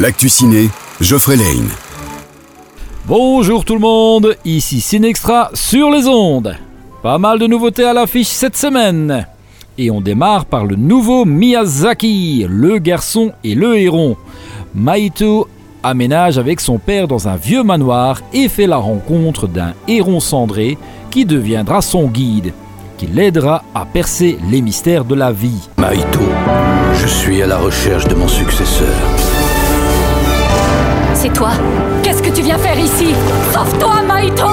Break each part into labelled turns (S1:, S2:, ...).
S1: L'actu ciné, Geoffrey Lane.
S2: Bonjour tout le monde, ici Cinextra sur les ondes. Pas mal de nouveautés à l'affiche cette semaine. Et on démarre par le nouveau Miyazaki, le garçon et le héron. Maito aménage avec son père dans un vieux manoir et fait la rencontre d'un héron cendré qui deviendra son guide, qui l'aidera à percer les mystères de la vie.
S3: Maito, je suis à la recherche de mon successeur.
S4: C'est toi. Qu'est-ce que tu viens faire ici? Sauve-toi, Maito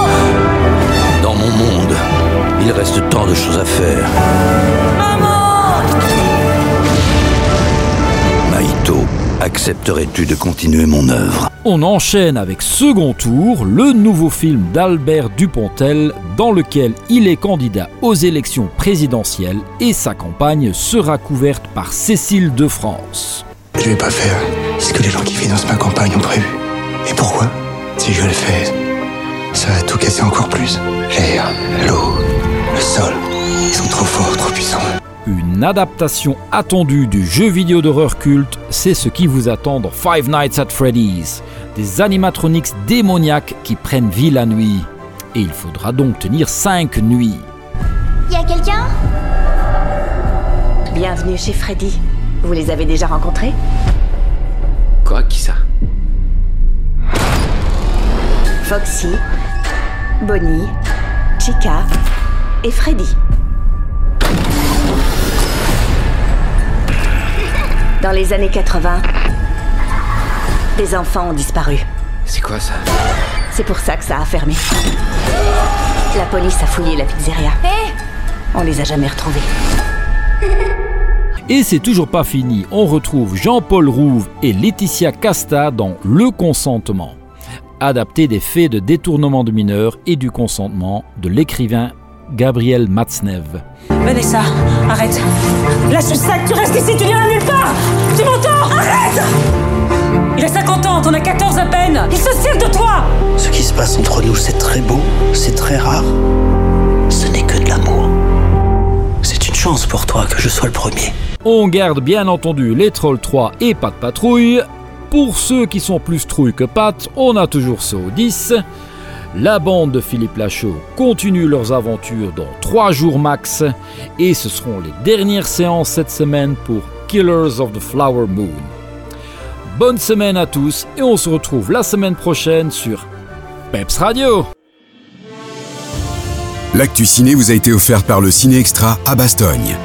S3: Dans mon monde, il reste tant de choses à faire.
S4: Maman!
S3: Maito, accepterais-tu de continuer mon œuvre?
S2: On enchaîne avec Second Tour, le nouveau film d'Albert Dupontel, dans lequel il est candidat aux élections présidentielles et sa campagne sera couverte par Cécile de France.
S5: Je vais pas faire ce que les gens qui financent ma campagne ont prévu. Et pourquoi Si je le fais, ça va tout casser encore plus. L'air, l'eau, le sol, ils sont trop forts, trop puissants.
S2: Une adaptation attendue du jeu vidéo d'horreur culte, c'est ce qui vous attend dans Five Nights at Freddy's. Des animatronics démoniaques qui prennent vie la nuit. Et il faudra donc tenir 5 nuits.
S6: Y a quelqu'un?
S4: Bienvenue chez Freddy. Vous les avez déjà rencontrés
S7: Quoi? Qui ça?
S4: Foxy, Bonnie, Chica et Freddy. Dans les années 80, des enfants ont disparu.
S7: C'est quoi ça?
S4: C'est pour ça que ça a fermé. La police a fouillé la pizzeria. On les a jamais retrouvés.
S2: Et c'est toujours pas fini, on retrouve Jean-Paul Rouve et Laetitia Casta dans Le consentement, adapté des faits de détournement de mineurs et du consentement de l'écrivain Gabriel Matznev.
S8: Vanessa, arrête. Lâche le sac, tu restes ici, tu n'iras nulle part. Tu m'entends Arrête Il a 50 ans, t'en as 14 à peine. Il se sert de toi
S5: Ce qui se passe entre nous, c'est très beau, c'est très rare. Ce n'est que de je sois le premier.
S2: On garde bien entendu les Trolls 3 et Pas de Patrouille. Pour ceux qui sont plus trouilles que Pat, on a toujours ça au 10. La bande de Philippe Lachaud continue leurs aventures dans 3 jours max et ce seront les dernières séances cette semaine pour Killers of the Flower Moon. Bonne semaine à tous et on se retrouve la semaine prochaine sur Peps Radio.
S1: L'actu ciné vous a été offert par le Ciné Extra à Bastogne.